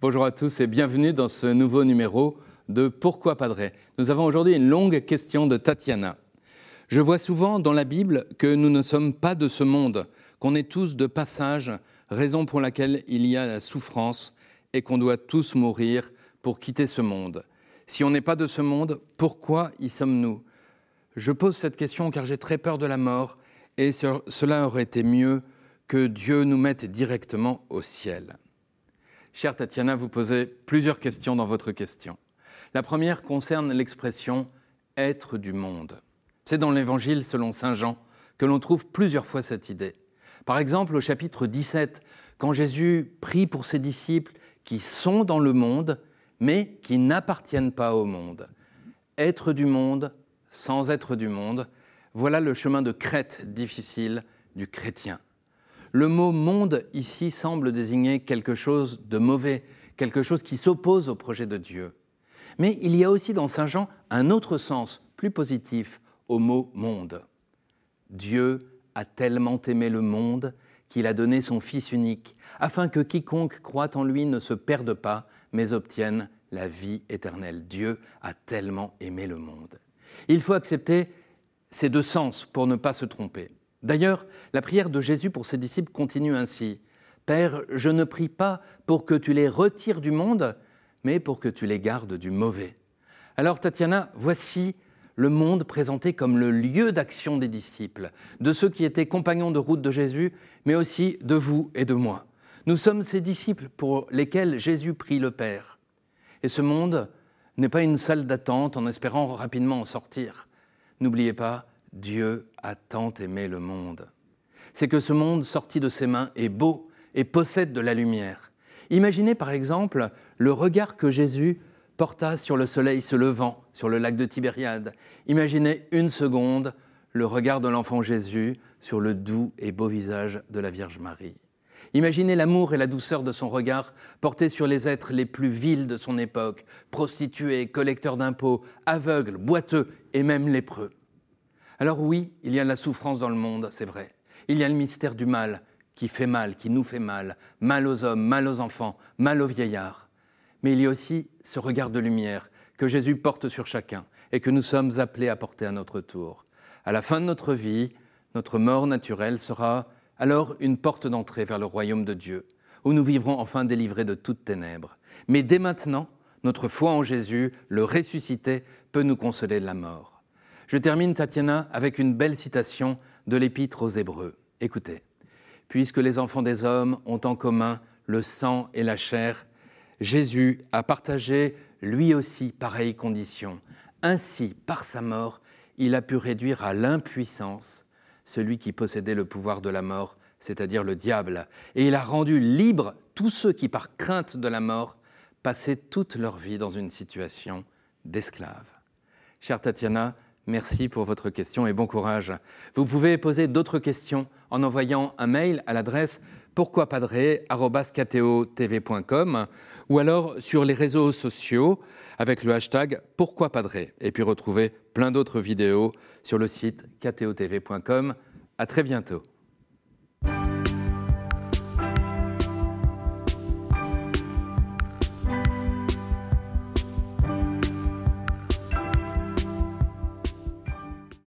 bonjour à tous et bienvenue dans ce nouveau numéro de Pourquoi Padré Nous avons aujourd'hui une longue question de Tatiana. Je vois souvent dans la Bible que nous ne sommes pas de ce monde, qu'on est tous de passage, raison pour laquelle il y a la souffrance et qu'on doit tous mourir pour quitter ce monde. Si on n'est pas de ce monde, pourquoi y sommes-nous? Je pose cette question car j'ai très peur de la mort et cela aurait été mieux que Dieu nous mette directement au ciel. Chère Tatiana, vous posez plusieurs questions dans votre question. La première concerne l'expression être du monde. C'est dans l'Évangile selon Saint Jean que l'on trouve plusieurs fois cette idée. Par exemple, au chapitre 17, quand Jésus prie pour ses disciples qui sont dans le monde, mais qui n'appartiennent pas au monde. Être du monde sans être du monde, voilà le chemin de crête difficile du chrétien. Le mot monde ici semble désigner quelque chose de mauvais, quelque chose qui s'oppose au projet de Dieu. Mais il y a aussi dans Saint Jean un autre sens, plus positif, au mot monde. Dieu a tellement aimé le monde qu'il a donné son Fils unique, afin que quiconque croit en lui ne se perde pas, mais obtienne la vie éternelle. Dieu a tellement aimé le monde. Il faut accepter ces deux sens pour ne pas se tromper. D'ailleurs, la prière de Jésus pour ses disciples continue ainsi. Père, je ne prie pas pour que tu les retires du monde, mais pour que tu les gardes du mauvais. Alors Tatiana, voici le monde présenté comme le lieu d'action des disciples, de ceux qui étaient compagnons de route de Jésus, mais aussi de vous et de moi. Nous sommes ces disciples pour lesquels Jésus prie le Père. Et ce monde n'est pas une salle d'attente en espérant rapidement en sortir. N'oubliez pas, Dieu a tant aimé le monde. C'est que ce monde sorti de ses mains est beau et possède de la lumière. Imaginez par exemple le regard que Jésus porta sur le soleil se levant sur le lac de Tibériade. Imaginez une seconde le regard de l'enfant Jésus sur le doux et beau visage de la Vierge Marie. Imaginez l'amour et la douceur de son regard portés sur les êtres les plus vils de son époque, prostituées, collecteurs d'impôts, aveugles, boiteux et même lépreux. Alors oui, il y a la souffrance dans le monde, c'est vrai. Il y a le mystère du mal qui fait mal, qui nous fait mal, mal aux hommes, mal aux enfants, mal aux vieillards. Mais il y a aussi ce regard de lumière que Jésus porte sur chacun et que nous sommes appelés à porter à notre tour. À la fin de notre vie, notre mort naturelle sera alors une porte d'entrée vers le royaume de Dieu, où nous vivrons enfin délivrés de toutes ténèbres. Mais dès maintenant, notre foi en Jésus, le ressuscité, peut nous consoler de la mort. Je termine, Tatiana, avec une belle citation de l'Épître aux Hébreux. Écoutez. Puisque les enfants des hommes ont en commun le sang et la chair, Jésus a partagé lui aussi pareille condition. Ainsi, par sa mort, il a pu réduire à l'impuissance celui qui possédait le pouvoir de la mort, c'est-à-dire le diable, et il a rendu libre tous ceux qui, par crainte de la mort, passaient toute leur vie dans une situation d'esclave. Chère Tatiana, Merci pour votre question et bon courage. Vous pouvez poser d'autres questions en envoyant un mail à l'adresse pourquoipadré.com ou alors sur les réseaux sociaux avec le hashtag pourquoipadré et puis retrouver plein d'autres vidéos sur le site ktotv.com. À très bientôt.